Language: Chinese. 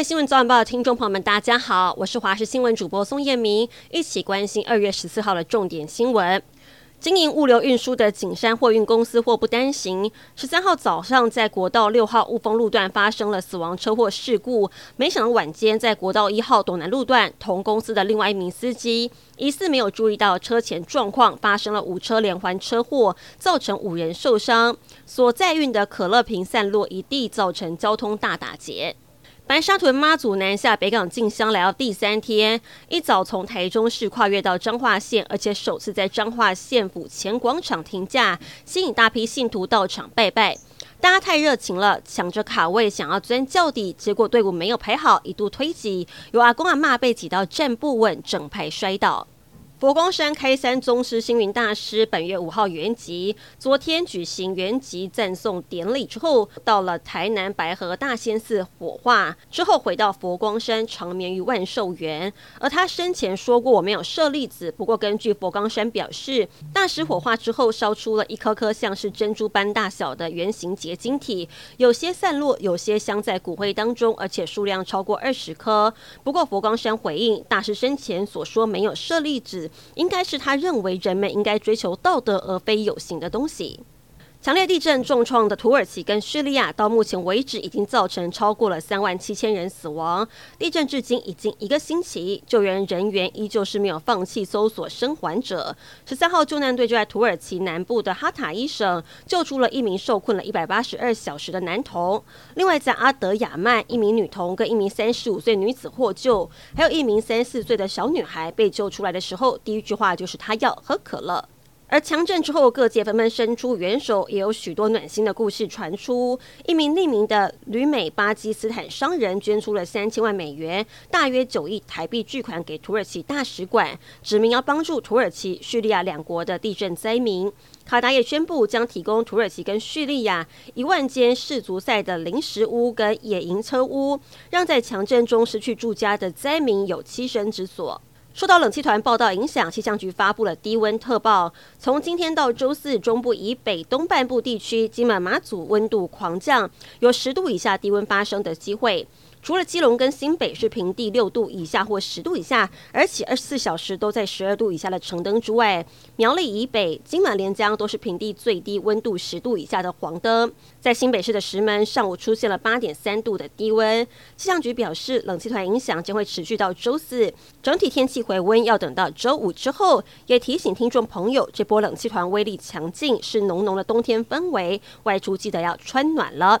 位新闻早晚报的听众朋友们，大家好，我是华视新闻主播宋燕明，一起关心二月十四号的重点新闻。经营物流运输的景山货运公司祸不单行，十三号早上在国道六号雾峰路段发生了死亡车祸事故。没想到晚间在国道一号斗南路段，同公司的另外一名司机疑似没有注意到车前状况，发生了五车连环车祸，造成五人受伤。所载运的可乐瓶散落一地，造成交通大打劫。白沙屯妈祖南下北港进香来到第三天，一早从台中市跨越到彰化县，而且首次在彰化县府前广场停驾，吸引大批信徒到场拜拜。大家太热情了，抢着卡位想要钻轿底，结果队伍没有排好，一度推挤，有阿公阿妈被挤到站不稳，整排摔倒。佛光山开山宗师星云大师本月五号圆寂，昨天举行圆寂赞颂典礼之后，到了台南白河大仙寺火化，之后回到佛光山长眠于万寿园。而他生前说过我没有舍利子，不过根据佛光山表示，大师火化之后烧出了一颗颗像是珍珠般大小的圆形结晶体，有些散落，有些镶在骨灰当中，而且数量超过二十颗。不过佛光山回应，大师生前所说没有舍利子。应该是他认为人们应该追求道德而非有形的东西。强烈地震重创的土耳其跟叙利亚，到目前为止已经造成超过了三万七千人死亡。地震至今已经一个星期，救援人员依旧是没有放弃搜索生还者。十三号救难队就在土耳其南部的哈塔伊省救出了一名受困了一百八十二小时的男童。另外，在阿德亚曼，一名女童跟一名三十五岁女子获救，还有一名三四岁的小女孩被救出来的时候，第一句话就是她要喝可乐。而强震之后，各界纷纷伸出援手，也有许多暖心的故事传出。一名匿名的旅美巴基斯坦商人捐出了三千万美元，大约九亿台币巨款给土耳其大使馆，指明要帮助土耳其、叙利亚两国的地震灾民。卡达也宣布将提供土耳其跟叙利亚一万间世足赛的临时屋跟野营车屋，让在强震中失去住家的灾民有栖身之所。受到冷气团报道影响，气象局发布了低温特报。从今天到周四，中部以北东半部地区、金门、马祖温度狂降，有十度以下低温发生的机会。除了基隆跟新北是平地六度以下或十度以下，而且二十四小时都在十二度以下的橙灯之外，苗栗以北、金马连江都是平地最低温度十度以下的黄灯。在新北市的石门，上午出现了八点三度的低温。气象局表示，冷气团影响将会持续到周四，整体天气回温要等到周五之后。也提醒听众朋友，这波冷气团威力强劲，是浓浓的冬天氛围，外出记得要穿暖了。